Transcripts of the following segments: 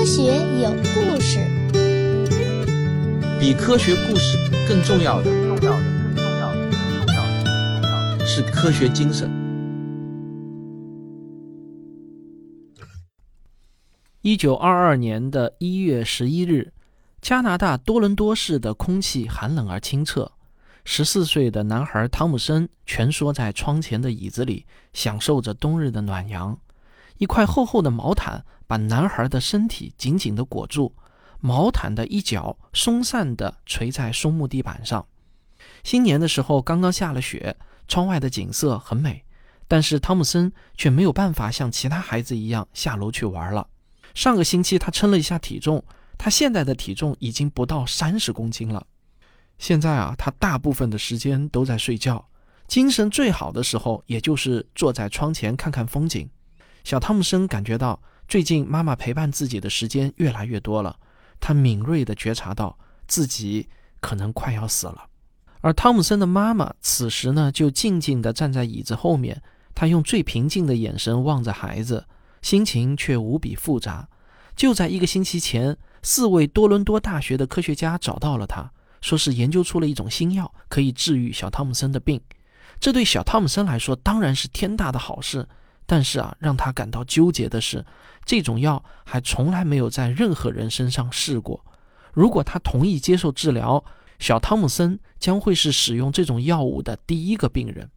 科学有故事，比科学故事更重要的，重要的，更重要的，更重要的是科学精神。一九二二年的一月十一日，加拿大多伦多市的空气寒冷而清澈。十四岁的男孩汤姆森蜷缩在窗前的椅子里，享受着冬日的暖阳。一块厚厚的毛毯把男孩的身体紧紧地裹住，毛毯的一角松散地垂在松木地板上。新年的时候刚刚下了雪，窗外的景色很美，但是汤姆森却没有办法像其他孩子一样下楼去玩了。上个星期，他称了一下体重，他现在的体重已经不到三十公斤了。现在啊，他大部分的时间都在睡觉，精神最好的时候，也就是坐在窗前看看风景。小汤姆森感觉到，最近妈妈陪伴自己的时间越来越多了。他敏锐地觉察到自己可能快要死了。而汤姆森的妈妈此时呢，就静静地站在椅子后面，她用最平静的眼神望着孩子。心情却无比复杂。就在一个星期前，四位多伦多大学的科学家找到了他，说是研究出了一种新药，可以治愈小汤姆森的病。这对小汤姆森来说当然是天大的好事。但是啊，让他感到纠结的是，这种药还从来没有在任何人身上试过。如果他同意接受治疗，小汤姆森将会是使用这种药物的第一个病人。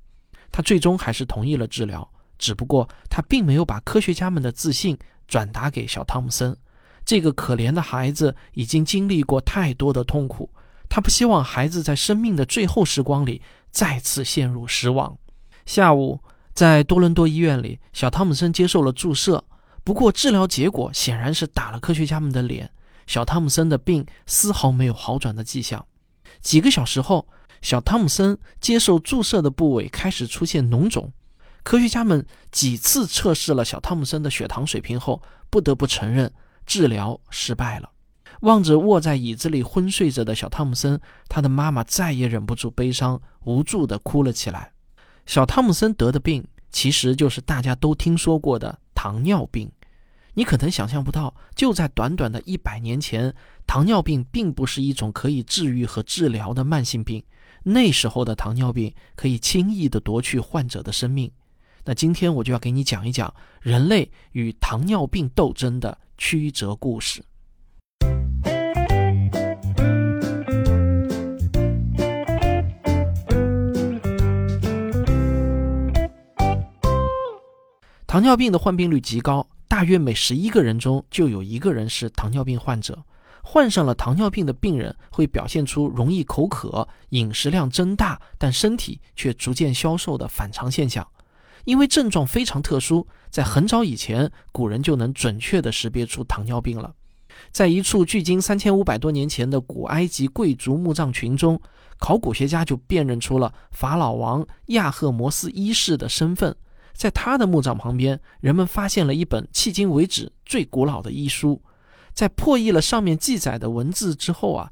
他最终还是同意了治疗。只不过他并没有把科学家们的自信转达给小汤姆森。这个可怜的孩子已经经历过太多的痛苦，他不希望孩子在生命的最后时光里再次陷入失望。下午，在多伦多医院里，小汤姆森接受了注射。不过，治疗结果显然是打了科学家们的脸。小汤姆森的病丝毫没有好转的迹象。几个小时后，小汤姆森接受注射的部位开始出现脓肿。科学家们几次测试了小汤姆森的血糖水平后，不得不承认治疗失败了。望着卧在椅子里昏睡着的小汤姆森，他的妈妈再也忍不住悲伤，无助地哭了起来。小汤姆森得的病，其实就是大家都听说过的糖尿病。你可能想象不到，就在短短的一百年前，糖尿病并不是一种可以治愈和治疗的慢性病。那时候的糖尿病可以轻易地夺去患者的生命。那今天我就要给你讲一讲人类与糖尿病斗争的曲折故事。糖尿病的患病率极高，大约每十一个人中就有一个人是糖尿病患者。患上了糖尿病的病人会表现出容易口渴、饮食量增大，但身体却逐渐消瘦的反常现象。因为症状非常特殊，在很早以前，古人就能准确地识别出糖尿病了。在一处距今三千五百多年前的古埃及贵族墓葬群中，考古学家就辨认出了法老王亚赫摩斯一世的身份。在他的墓葬旁边，人们发现了一本迄今为止最古老的医书。在破译了上面记载的文字之后啊，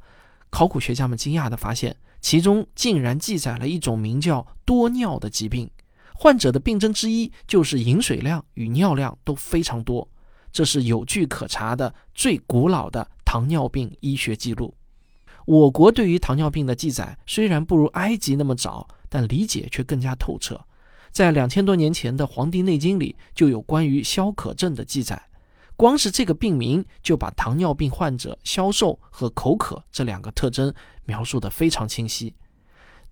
考古学家们惊讶地发现，其中竟然记载了一种名叫多尿的疾病。患者的病症之一就是饮水量与尿量都非常多，这是有据可查的最古老的糖尿病医学记录。我国对于糖尿病的记载虽然不如埃及那么早，但理解却更加透彻。在两千多年前的《黄帝内经》里就有关于消渴症的记载，光是这个病名就把糖尿病患者消瘦和口渴这两个特征描述得非常清晰。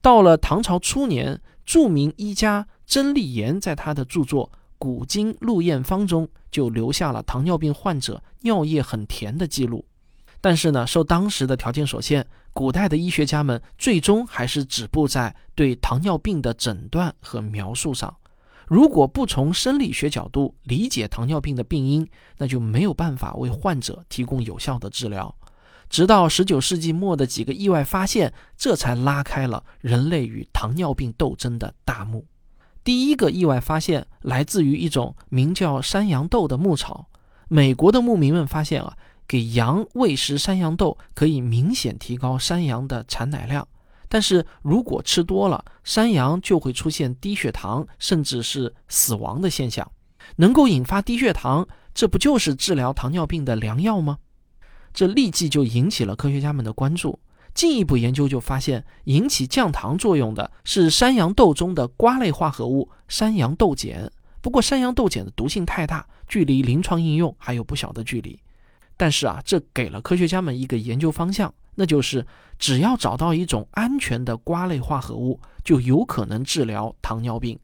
到了唐朝初年，著名医家。曾立言在他的著作《古今录验方》中就留下了糖尿病患者尿液很甜的记录，但是呢，受当时的条件所限，古代的医学家们最终还是止步在对糖尿病的诊断和描述上。如果不从生理学角度理解糖尿病的病因，那就没有办法为患者提供有效的治疗。直到19世纪末的几个意外发现，这才拉开了人类与糖尿病斗争的大幕。第一个意外发现来自于一种名叫山羊豆的牧草。美国的牧民们发现啊，给羊喂食山羊豆可以明显提高山羊的产奶量，但是如果吃多了，山羊就会出现低血糖，甚至是死亡的现象。能够引发低血糖，这不就是治疗糖尿病的良药吗？这立即就引起了科学家们的关注。进一步研究就发现，引起降糖作用的是山羊豆中的瓜类化合物山羊豆碱。不过，山羊豆碱的毒性太大，距离临床应用还有不小的距离。但是啊，这给了科学家们一个研究方向，那就是只要找到一种安全的瓜类化合物，就有可能治疗糖尿病。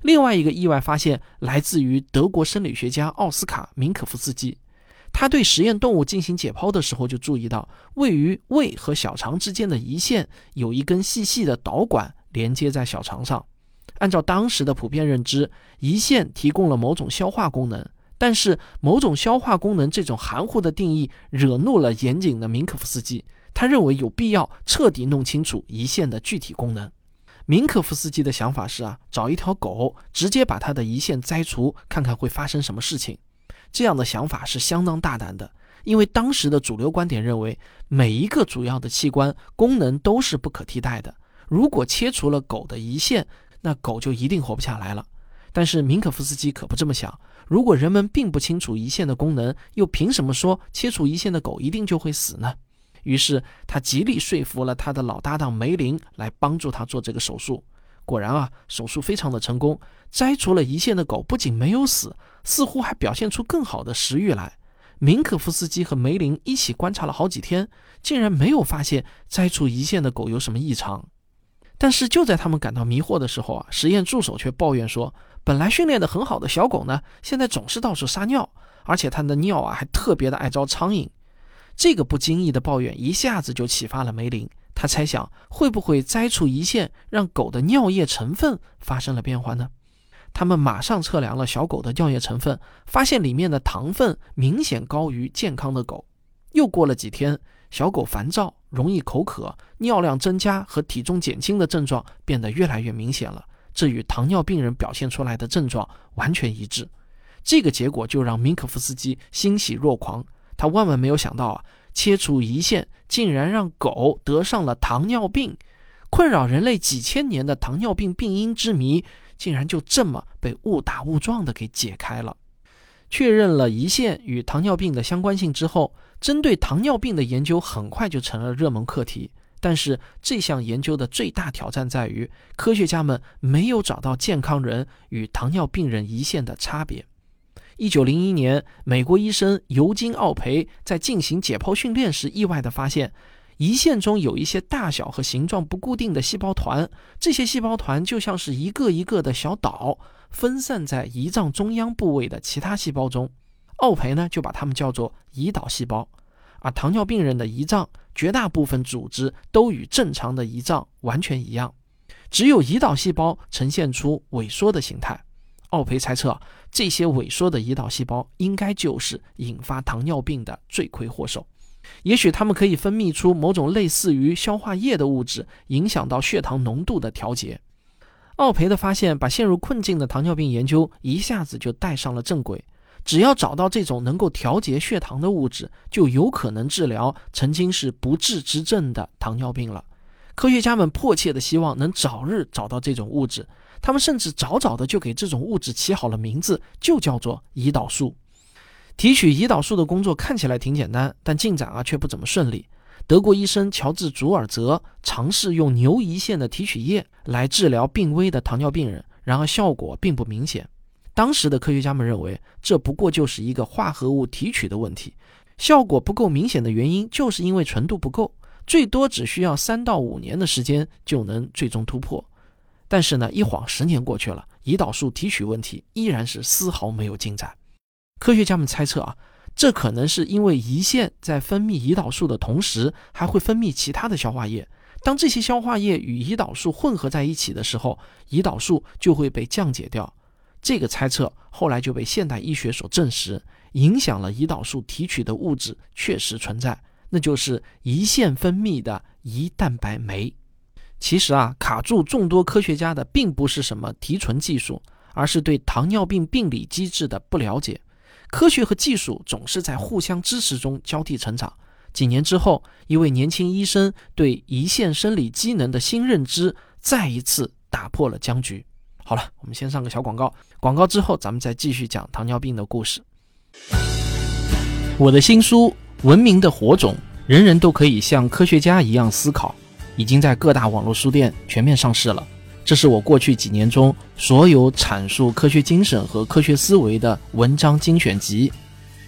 另外一个意外发现来自于德国生理学家奥斯卡·明可夫斯基。他对实验动物进行解剖的时候，就注意到位于胃和小肠之间的胰腺有一根细细的导管连接在小肠上。按照当时的普遍认知，胰腺提供了某种消化功能，但是某种消化功能这种含糊的定义惹怒了严谨的明可夫斯基。他认为有必要彻底弄清楚胰腺的具体功能。明可夫斯基的想法是啊，找一条狗，直接把它的胰腺摘除，看看会发生什么事情。这样的想法是相当大胆的，因为当时的主流观点认为，每一个主要的器官功能都是不可替代的。如果切除了狗的胰腺，那狗就一定活不下来了。但是明可夫斯基可不这么想。如果人们并不清楚胰腺的功能，又凭什么说切除胰腺的狗一定就会死呢？于是他极力说服了他的老搭档梅林来帮助他做这个手术。果然啊，手术非常的成功。摘除了胰腺的狗不仅没有死，似乎还表现出更好的食欲来。明可夫斯基和梅林一起观察了好几天，竟然没有发现摘除胰腺的狗有什么异常。但是就在他们感到迷惑的时候啊，实验助手却抱怨说：“本来训练的很好的小狗呢，现在总是到处撒尿，而且它的尿啊还特别的爱招苍蝇。”这个不经意的抱怨一下子就启发了梅林。他猜想，会不会摘除胰腺，让狗的尿液成分发生了变化呢？他们马上测量了小狗的尿液成分，发现里面的糖分明显高于健康的狗。又过了几天，小狗烦躁、容易口渴、尿量增加和体重减轻的症状变得越来越明显了，这与糖尿病人表现出来的症状完全一致。这个结果就让明可夫斯基欣喜若狂，他万万没有想到啊！切除胰腺竟然让狗得上了糖尿病，困扰人类几千年的糖尿病病因之谜，竟然就这么被误打误撞的给解开了。确认了胰腺与糖尿病的相关性之后，针对糖尿病的研究很快就成了热门课题。但是这项研究的最大挑战在于，科学家们没有找到健康人与糖尿病人胰腺的差别。一九零一年，美国医生尤金·奥培在进行解剖训练时，意外地发现，胰腺中有一些大小和形状不固定的细胞团，这些细胞团就像是一个一个的小岛，分散在胰脏中央部位的其他细胞中。奥培呢，就把它们叫做胰岛细胞。而糖尿病人的胰脏绝大部分组织都与正常的胰脏完全一样，只有胰岛细胞呈现出萎缩的形态。奥培猜测，这些萎缩的胰岛细胞应该就是引发糖尿病的罪魁祸首。也许它们可以分泌出某种类似于消化液的物质，影响到血糖浓度的调节。奥培的发现把陷入困境的糖尿病研究一下子就带上了正轨。只要找到这种能够调节血糖的物质，就有可能治疗曾经是不治之症的糖尿病了。科学家们迫切的希望能早日找到这种物质。他们甚至早早的就给这种物质起好了名字，就叫做胰岛素。提取胰岛素的工作看起来挺简单，但进展啊却不怎么顺利。德国医生乔治·祖尔泽尝试用牛胰腺的提取液来治疗病危的糖尿病人，然而效果并不明显。当时的科学家们认为，这不过就是一个化合物提取的问题，效果不够明显的原因就是因为纯度不够，最多只需要三到五年的时间就能最终突破。但是呢，一晃十年过去了，胰岛素提取问题依然是丝毫没有进展。科学家们猜测啊，这可能是因为胰腺在分泌胰岛素的同时，还会分泌其他的消化液。当这些消化液与胰岛素混合在一起的时候，胰岛素就会被降解掉。这个猜测后来就被现代医学所证实，影响了胰岛素提取的物质确实存在，那就是胰腺分泌的胰蛋白酶。其实啊，卡住众多科学家的并不是什么提纯技术，而是对糖尿病病理机制的不了解。科学和技术总是在互相支持中交替成长。几年之后，一位年轻医生对胰腺生理机能的新认知，再一次打破了僵局。好了，我们先上个小广告，广告之后咱们再继续讲糖尿病的故事。我的新书《文明的火种》，人人都可以像科学家一样思考，已经在各大网络书店全面上市了。这是我过去几年中所有阐述科学精神和科学思维的文章精选集。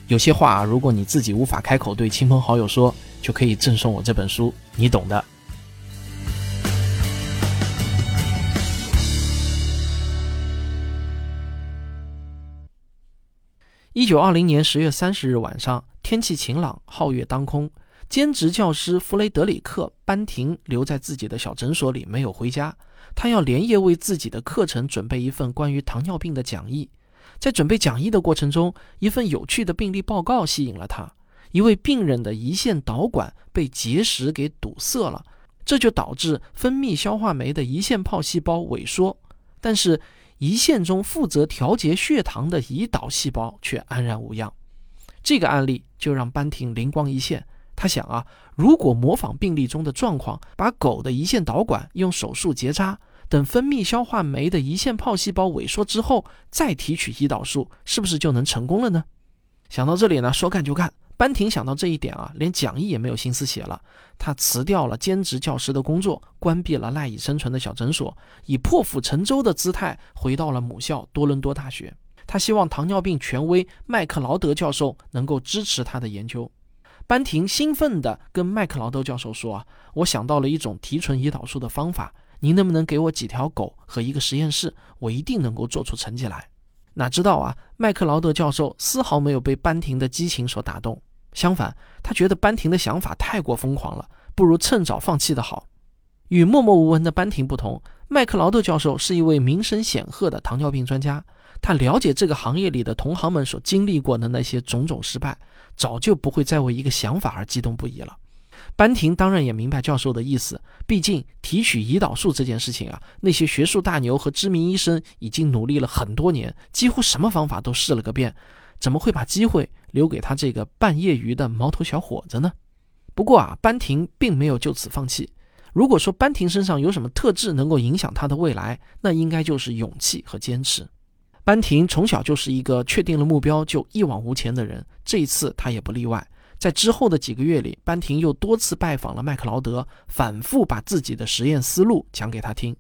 有些话，如果你自己无法开口对亲朋好友说，就可以赠送我这本书，你懂的。一九二零年十月三十日晚上，天气晴朗，皓月当空。兼职教师弗雷德里克·班廷留在自己的小诊所里，没有回家。他要连夜为自己的课程准备一份关于糖尿病的讲义。在准备讲义的过程中，一份有趣的病例报告吸引了他：一位病人的胰腺导管被结石给堵塞了，这就导致分泌消化酶的胰腺泡细胞萎缩。但是，胰腺中负责调节血糖的胰岛细胞却安然无恙。这个案例就让班廷灵光一现，他想啊，如果模仿病例中的状况，把狗的胰腺导管用手术结扎，等分泌消化酶的胰腺泡细胞萎缩之后，再提取胰岛素，是不是就能成功了呢？想到这里呢，说干就干。班廷想到这一点啊，连讲义也没有心思写了。他辞掉了兼职教师的工作，关闭了赖以生存的小诊所，以破釜沉舟的姿态回到了母校多伦多大学。他希望糖尿病权威麦克劳德教授能够支持他的研究。班廷兴奋地跟麦克劳德教授说：“啊，我想到了一种提纯胰岛素的方法，您能不能给我几条狗和一个实验室？我一定能够做出成绩来。”哪知道啊，麦克劳德教授丝毫没有被班廷的激情所打动，相反，他觉得班廷的想法太过疯狂了，不如趁早放弃的好。与默默无闻的班廷不同，麦克劳德教授是一位名声显赫的糖尿病专家，他了解这个行业里的同行们所经历过的那些种种失败，早就不会再为一个想法而激动不已了。班廷当然也明白教授的意思，毕竟提取胰岛素这件事情啊，那些学术大牛和知名医生已经努力了很多年，几乎什么方法都试了个遍，怎么会把机会留给他这个半业余的毛头小伙子呢？不过啊，班廷并没有就此放弃。如果说班廷身上有什么特质能够影响他的未来，那应该就是勇气和坚持。班廷从小就是一个确定了目标就一往无前的人，这一次他也不例外。在之后的几个月里，班廷又多次拜访了麦克劳德，反复把自己的实验思路讲给他听。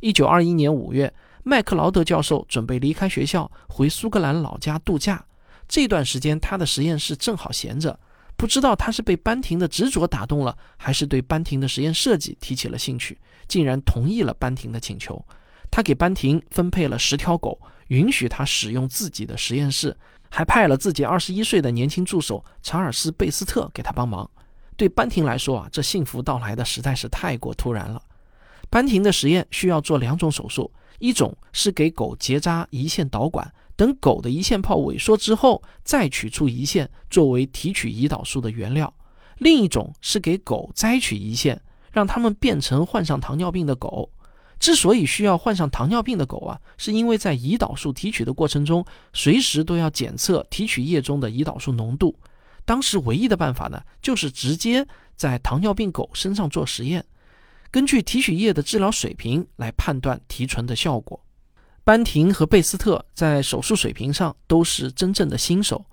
一九二一年五月，麦克劳德教授准备离开学校回苏格兰老家度假。这段时间，他的实验室正好闲着。不知道他是被班廷的执着打动了，还是对班廷的实验设计提起了兴趣，竟然同意了班廷的请求。他给班廷分配了十条狗，允许他使用自己的实验室。还派了自己二十一岁的年轻助手查尔斯·贝斯特给他帮忙。对班廷来说啊，这幸福到来的实在是太过突然了。班廷的实验需要做两种手术，一种是给狗结扎胰腺导管，等狗的胰腺泡萎缩之后，再取出胰腺作为提取胰岛素的原料；另一种是给狗摘取胰腺，让它们变成患上糖尿病的狗。之所以需要患上糖尿病的狗啊，是因为在胰岛素提取的过程中，随时都要检测提取液中的胰岛素浓度。当时唯一的办法呢，就是直接在糖尿病狗身上做实验，根据提取液的治疗水平来判断提纯的效果。班廷和贝斯特在手术水平上都是真正的新手，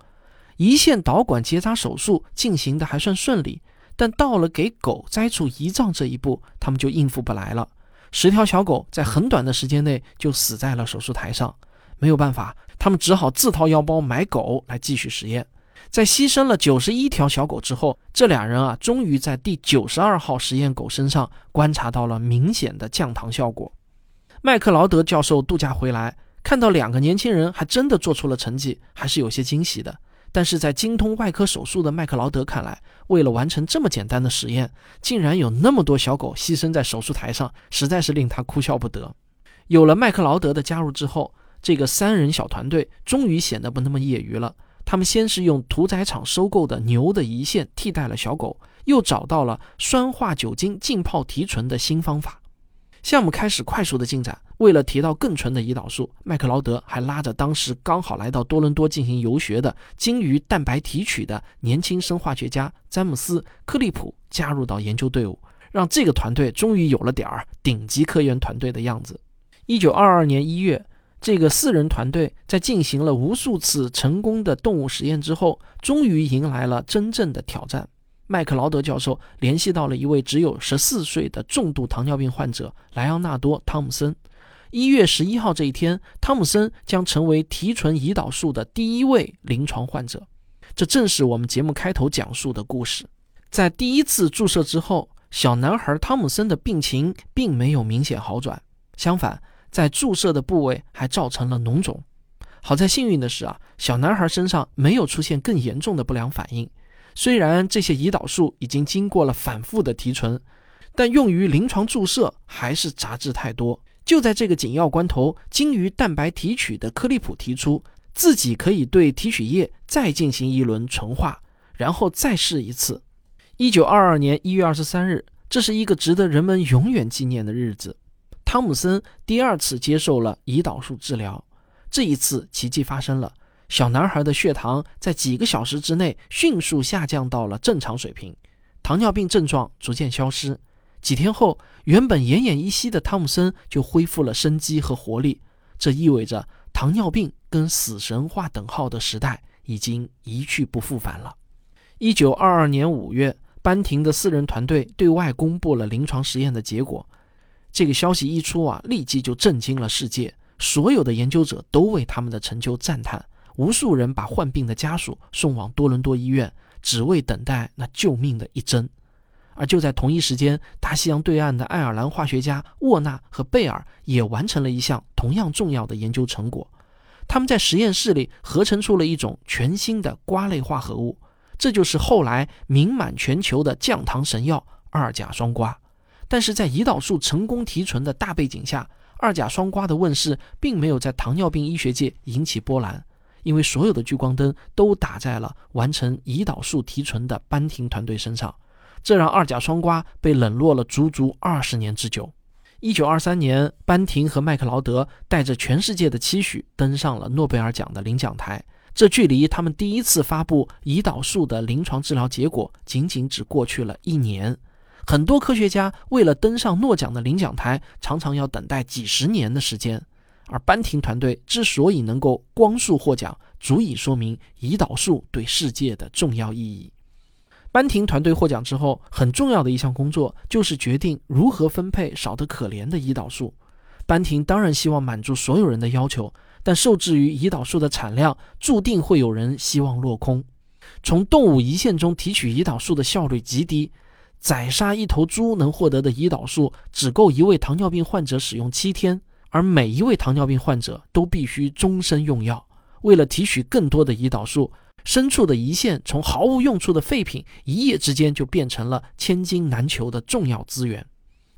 胰腺导管结扎手术进行的还算顺利，但到了给狗摘除胰脏这一步，他们就应付不来了。十条小狗在很短的时间内就死在了手术台上，没有办法，他们只好自掏腰包买狗来继续实验。在牺牲了九十一条小狗之后，这俩人啊，终于在第九十二号实验狗身上观察到了明显的降糖效果。麦克劳德教授度假回来，看到两个年轻人还真的做出了成绩，还是有些惊喜的。但是在精通外科手术的麦克劳德看来，为了完成这么简单的实验，竟然有那么多小狗牺牲在手术台上，实在是令他哭笑不得。有了麦克劳德的加入之后，这个三人小团队终于显得不那么业余了。他们先是用屠宰场收购的牛的胰腺替代了小狗，又找到了酸化酒精浸泡提纯的新方法。项目开始快速的进展。为了提到更纯的胰岛素，麦克劳德还拉着当时刚好来到多伦多进行游学的鲸鱼蛋白提取的年轻生化学家詹姆斯·克利普加入到研究队伍，让这个团队终于有了点儿顶级科研团队的样子。一九二二年一月，这个四人团队在进行了无数次成功的动物实验之后，终于迎来了真正的挑战。麦克劳德教授联系到了一位只有十四岁的重度糖尿病患者莱昂纳多·汤姆森。一月十一号这一天，汤姆森将成为提纯胰岛素的第一位临床患者。这正是我们节目开头讲述的故事。在第一次注射之后，小男孩汤姆森的病情并没有明显好转，相反，在注射的部位还造成了脓肿。好在幸运的是啊，小男孩身上没有出现更严重的不良反应。虽然这些胰岛素已经经过了反复的提纯，但用于临床注射还是杂质太多。就在这个紧要关头，精于蛋白提取的克利普提出，自己可以对提取液再进行一轮纯化，然后再试一次。一九二二年一月二十三日，这是一个值得人们永远纪念的日子。汤姆森第二次接受了胰岛素治疗，这一次奇迹发生了，小男孩的血糖在几个小时之内迅速下降到了正常水平，糖尿病症状逐渐消失。几天后，原本奄奄一息的汤姆森就恢复了生机和活力。这意味着糖尿病跟死神划等号的时代已经一去不复返了。一九二二年五月，班廷的四人团队对外公布了临床实验的结果。这个消息一出啊，立即就震惊了世界。所有的研究者都为他们的成就赞叹。无数人把患病的家属送往多伦多医院，只为等待那救命的一针。而就在同一时间，大西洋对岸的爱尔兰化学家沃纳和贝尔也完成了一项同样重要的研究成果。他们在实验室里合成出了一种全新的瓜类化合物，这就是后来名满全球的降糖神药二甲双胍。但是在胰岛素成功提纯的大背景下，二甲双胍的问世并没有在糖尿病医学界引起波澜，因为所有的聚光灯都打在了完成胰岛素提纯的班廷团队身上。这让二甲双胍被冷落了足足二十年之久。一九二三年，班廷和麦克劳德带着全世界的期许登上了诺贝尔奖的领奖台。这距离他们第一次发布胰岛素的临床治疗结果，仅仅只过去了一年。很多科学家为了登上诺奖的领奖台，常常要等待几十年的时间。而班廷团队之所以能够光速获奖，足以说明胰岛素对世界的重要意义。班廷团队获奖之后，很重要的一项工作就是决定如何分配少得可怜的胰岛素。班廷当然希望满足所有人的要求，但受制于胰岛素的产量，注定会有人希望落空。从动物胰腺中提取胰岛素的效率极低，宰杀一头猪能获得的胰岛素只够一位糖尿病患者使用七天，而每一位糖尿病患者都必须终身用药。为了提取更多的胰岛素。深处的胰腺从毫无用处的废品，一夜之间就变成了千金难求的重要资源。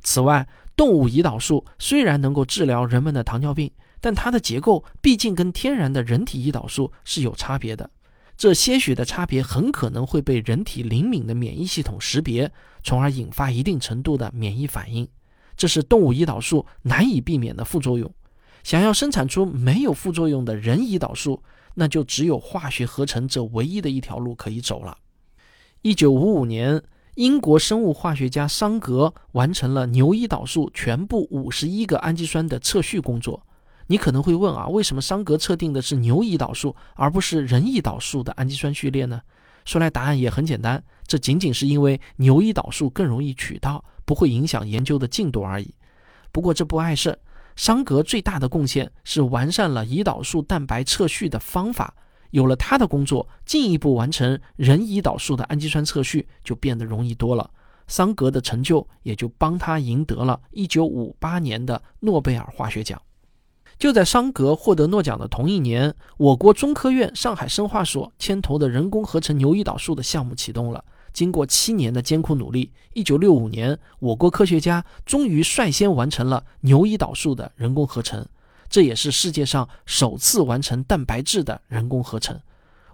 此外，动物胰岛素虽然能够治疗人们的糖尿病，但它的结构毕竟跟天然的人体胰岛素是有差别的。这些许的差别很可能会被人体灵敏的免疫系统识别，从而引发一定程度的免疫反应。这是动物胰岛素难以避免的副作用。想要生产出没有副作用的人胰岛素，那就只有化学合成这唯一的一条路可以走了。一九五五年，英国生物化学家桑格完成了牛胰岛素全部五十一个氨基酸的测序工作。你可能会问啊，为什么桑格测定的是牛胰岛素而不是人胰岛素的氨基酸序列呢？说来答案也很简单，这仅仅是因为牛胰岛素更容易取到，不会影响研究的进度而已。不过这不碍事。桑格最大的贡献是完善了胰岛素蛋白测序的方法。有了他的工作，进一步完成人胰岛素的氨基酸测序就变得容易多了。桑格的成就也就帮他赢得了1958年的诺贝尔化学奖。就在桑格获得诺奖的同一年，我国中科院上海生化所牵头的人工合成牛胰岛素的项目启动了。经过七年的艰苦努力，一九六五年，我国科学家终于率先完成了牛胰岛素的人工合成，这也是世界上首次完成蛋白质的人工合成。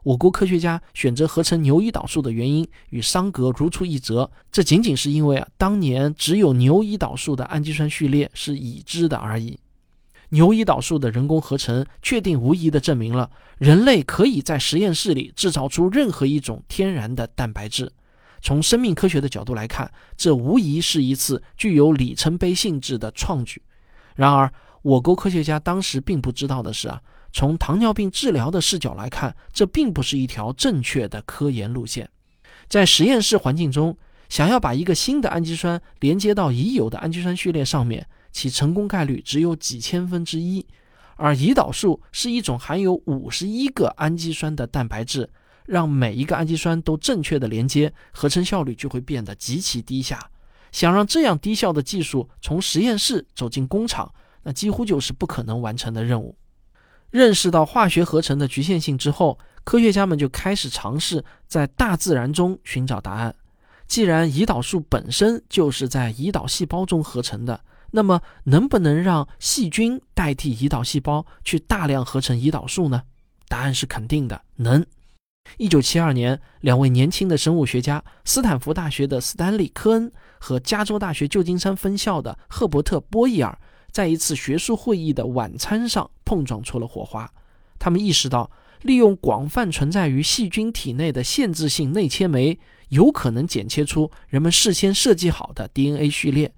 我国科学家选择合成牛胰岛素的原因与桑格如出一辙，这仅仅是因为啊，当年只有牛胰岛素的氨基酸序列是已知的而已。牛胰岛素的人工合成确定无疑地证明了人类可以在实验室里制造出任何一种天然的蛋白质。从生命科学的角度来看，这无疑是一次具有里程碑性质的创举。然而，我国科学家当时并不知道的是啊，从糖尿病治疗的视角来看，这并不是一条正确的科研路线。在实验室环境中，想要把一个新的氨基酸连接到已有的氨基酸序列上面，其成功概率只有几千分之一。而胰岛素是一种含有五十一个氨基酸的蛋白质，让每一个氨基酸都正确的连接，合成效率就会变得极其低下。想让这样低效的技术从实验室走进工厂，那几乎就是不可能完成的任务。认识到化学合成的局限性之后，科学家们就开始尝试在大自然中寻找答案。既然胰岛素本身就是在胰岛细胞中合成的，那么，能不能让细菌代替胰岛细胞去大量合成胰岛素呢？答案是肯定的，能。一九七二年，两位年轻的生物学家，斯坦福大学的斯坦利·科恩和加州大学旧金山分校的赫伯特·波伊尔，在一次学术会议的晚餐上碰撞出了火花。他们意识到，利用广泛存在于细菌体内的限制性内切酶，有可能剪切出人们事先设计好的 DNA 序列。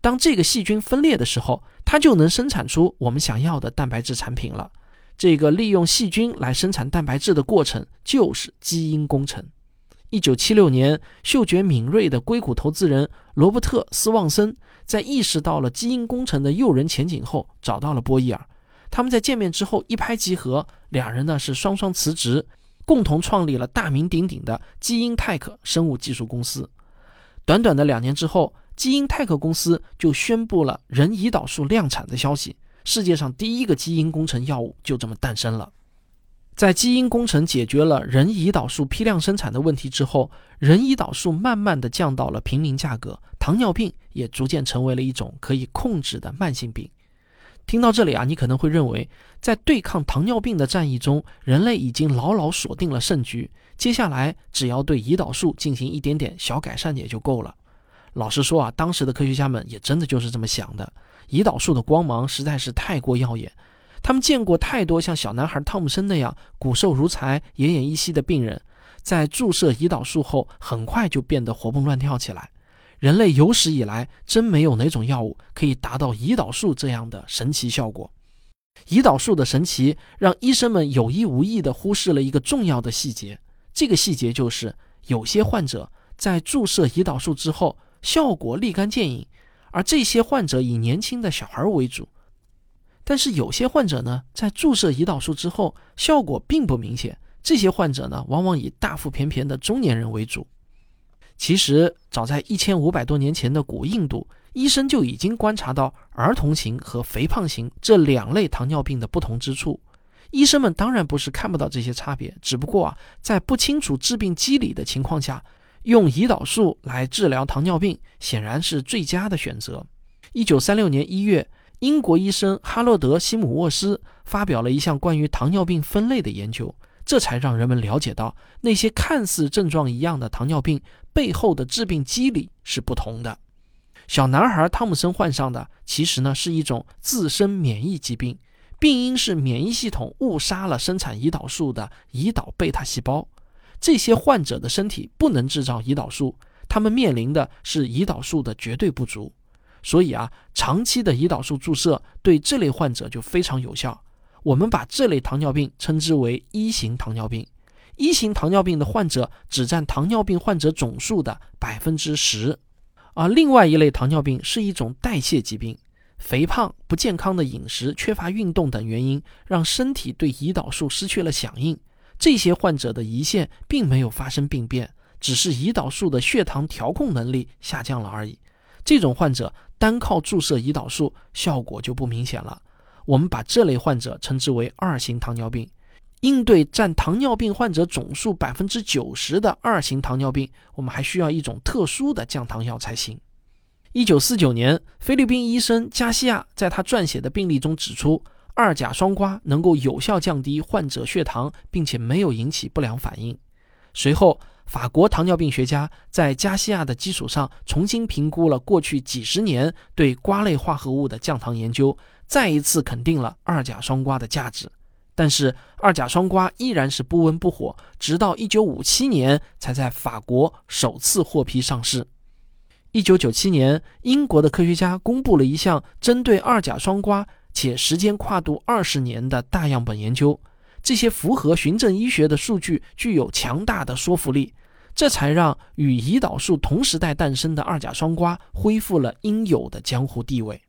当这个细菌分裂的时候，它就能生产出我们想要的蛋白质产品了。这个利用细菌来生产蛋白质的过程就是基因工程。一九七六年，嗅觉敏锐的硅谷投资人罗伯特·斯旺森在意识到了基因工程的诱人前景后，找到了波伊尔。他们在见面之后一拍即合，两人呢是双双辞职，共同创立了大名鼎鼎的基因泰克生物技术公司。短短的两年之后。基因泰克公司就宣布了人胰岛素量产的消息，世界上第一个基因工程药物就这么诞生了。在基因工程解决了人胰岛素批量生产的问题之后，人胰岛素慢慢的降到了平民价格，糖尿病也逐渐成为了一种可以控制的慢性病。听到这里啊，你可能会认为，在对抗糖尿病的战役中，人类已经牢牢锁定了胜局，接下来只要对胰岛素进行一点点小改善也就够了。老实说啊，当时的科学家们也真的就是这么想的。胰岛素的光芒实在是太过耀眼，他们见过太多像小男孩汤姆森那样骨瘦如柴、奄奄一息的病人，在注射胰岛素后很快就变得活蹦乱跳起来。人类有史以来真没有哪种药物可以达到胰岛素这样的神奇效果。胰岛素的神奇让医生们有意无意地忽视了一个重要的细节，这个细节就是有些患者在注射胰岛素之后。效果立竿见影，而这些患者以年轻的小孩为主。但是有些患者呢，在注射胰岛素之后，效果并不明显。这些患者呢，往往以大腹便便的中年人为主。其实，早在一千五百多年前的古印度，医生就已经观察到儿童型和肥胖型这两类糖尿病的不同之处。医生们当然不是看不到这些差别，只不过啊，在不清楚致病机理的情况下。用胰岛素来治疗糖尿病显然是最佳的选择。一九三六年一月，英国医生哈洛德·西姆沃斯发表了一项关于糖尿病分类的研究，这才让人们了解到那些看似症状一样的糖尿病背后的致病机理是不同的。小男孩汤姆森患上的其实呢是一种自身免疫疾病，病因是免疫系统误杀了生产胰岛素的胰岛贝塔细胞。这些患者的身体不能制造胰岛素，他们面临的是胰岛素的绝对不足。所以啊，长期的胰岛素注射对这类患者就非常有效。我们把这类糖尿病称之为一型糖尿病。一型糖尿病的患者只占糖尿病患者总数的百分之十。而另外一类糖尿病是一种代谢疾病，肥胖、不健康的饮食、缺乏运动等原因，让身体对胰岛素失去了响应。这些患者的胰腺并没有发生病变，只是胰岛素的血糖调控能力下降了而已。这种患者单靠注射胰岛素效果就不明显了。我们把这类患者称之为二型糖尿病。应对占糖尿病患者总数百分之九十的二型糖尿病，我们还需要一种特殊的降糖药才行。一九四九年，菲律宾医生加西亚在他撰写的病例中指出。二甲双胍能够有效降低患者血糖，并且没有引起不良反应。随后，法国糖尿病学家在加西亚的基础上重新评估了过去几十年对瓜类化合物的降糖研究，再一次肯定了二甲双胍的价值。但是，二甲双胍依然是不温不火，直到1957年才在法国首次获批上市。1997年，英国的科学家公布了一项针对二甲双胍。且时间跨度二十年的大样本研究，这些符合循证医学的数据具有强大的说服力，这才让与胰岛素同时代诞生的二甲双胍恢复了应有的江湖地位。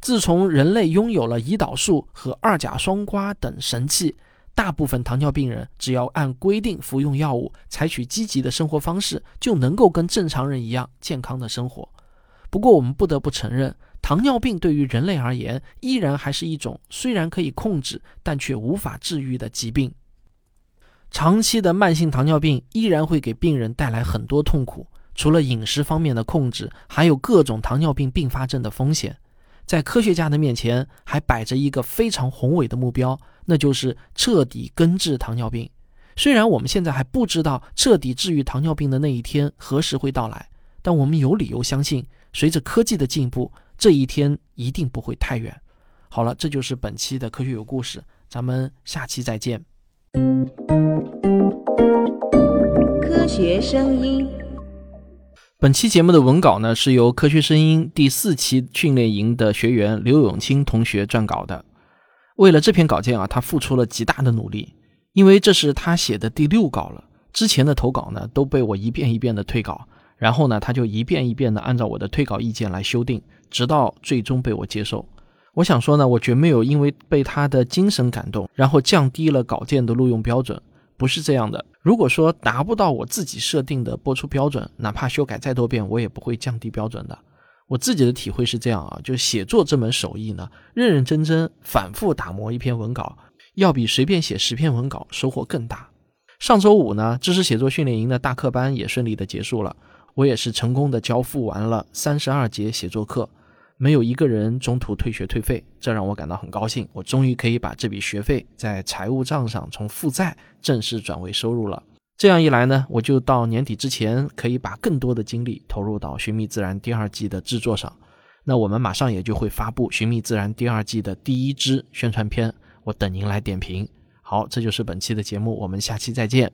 自从人类拥有了胰岛素和二甲双胍等神器，大部分糖尿病人只要按规定服用药物，采取积极的生活方式，就能够跟正常人一样健康的生活。不过，我们不得不承认，糖尿病对于人类而言，依然还是一种虽然可以控制，但却无法治愈的疾病。长期的慢性糖尿病依然会给病人带来很多痛苦，除了饮食方面的控制，还有各种糖尿病并发症的风险。在科学家的面前，还摆着一个非常宏伟的目标，那就是彻底根治糖尿病。虽然我们现在还不知道彻底治愈糖尿病的那一天何时会到来，但我们有理由相信。随着科技的进步，这一天一定不会太远。好了，这就是本期的科学有故事，咱们下期再见。科学声音。本期节目的文稿呢，是由科学声音第四期训练营的学员刘永清同学撰稿的。为了这篇稿件啊，他付出了极大的努力，因为这是他写的第六稿了。之前的投稿呢，都被我一遍一遍的退稿。然后呢，他就一遍一遍的按照我的退稿意见来修订，直到最终被我接受。我想说呢，我绝没有因为被他的精神感动，然后降低了稿件的录用标准，不是这样的。如果说达不到我自己设定的播出标准，哪怕修改再多遍，我也不会降低标准的。我自己的体会是这样啊，就写作这门手艺呢，认认真真反复打磨一篇文稿，要比随便写十篇文稿收获更大。上周五呢，知识写作训练营的大课班也顺利的结束了。我也是成功的交付完了三十二节写作课，没有一个人中途退学退费，这让我感到很高兴。我终于可以把这笔学费在财务账上从负债正式转为收入了。这样一来呢，我就到年底之前可以把更多的精力投入到《寻觅自然》第二季的制作上。那我们马上也就会发布《寻觅自然》第二季的第一支宣传片，我等您来点评。好，这就是本期的节目，我们下期再见。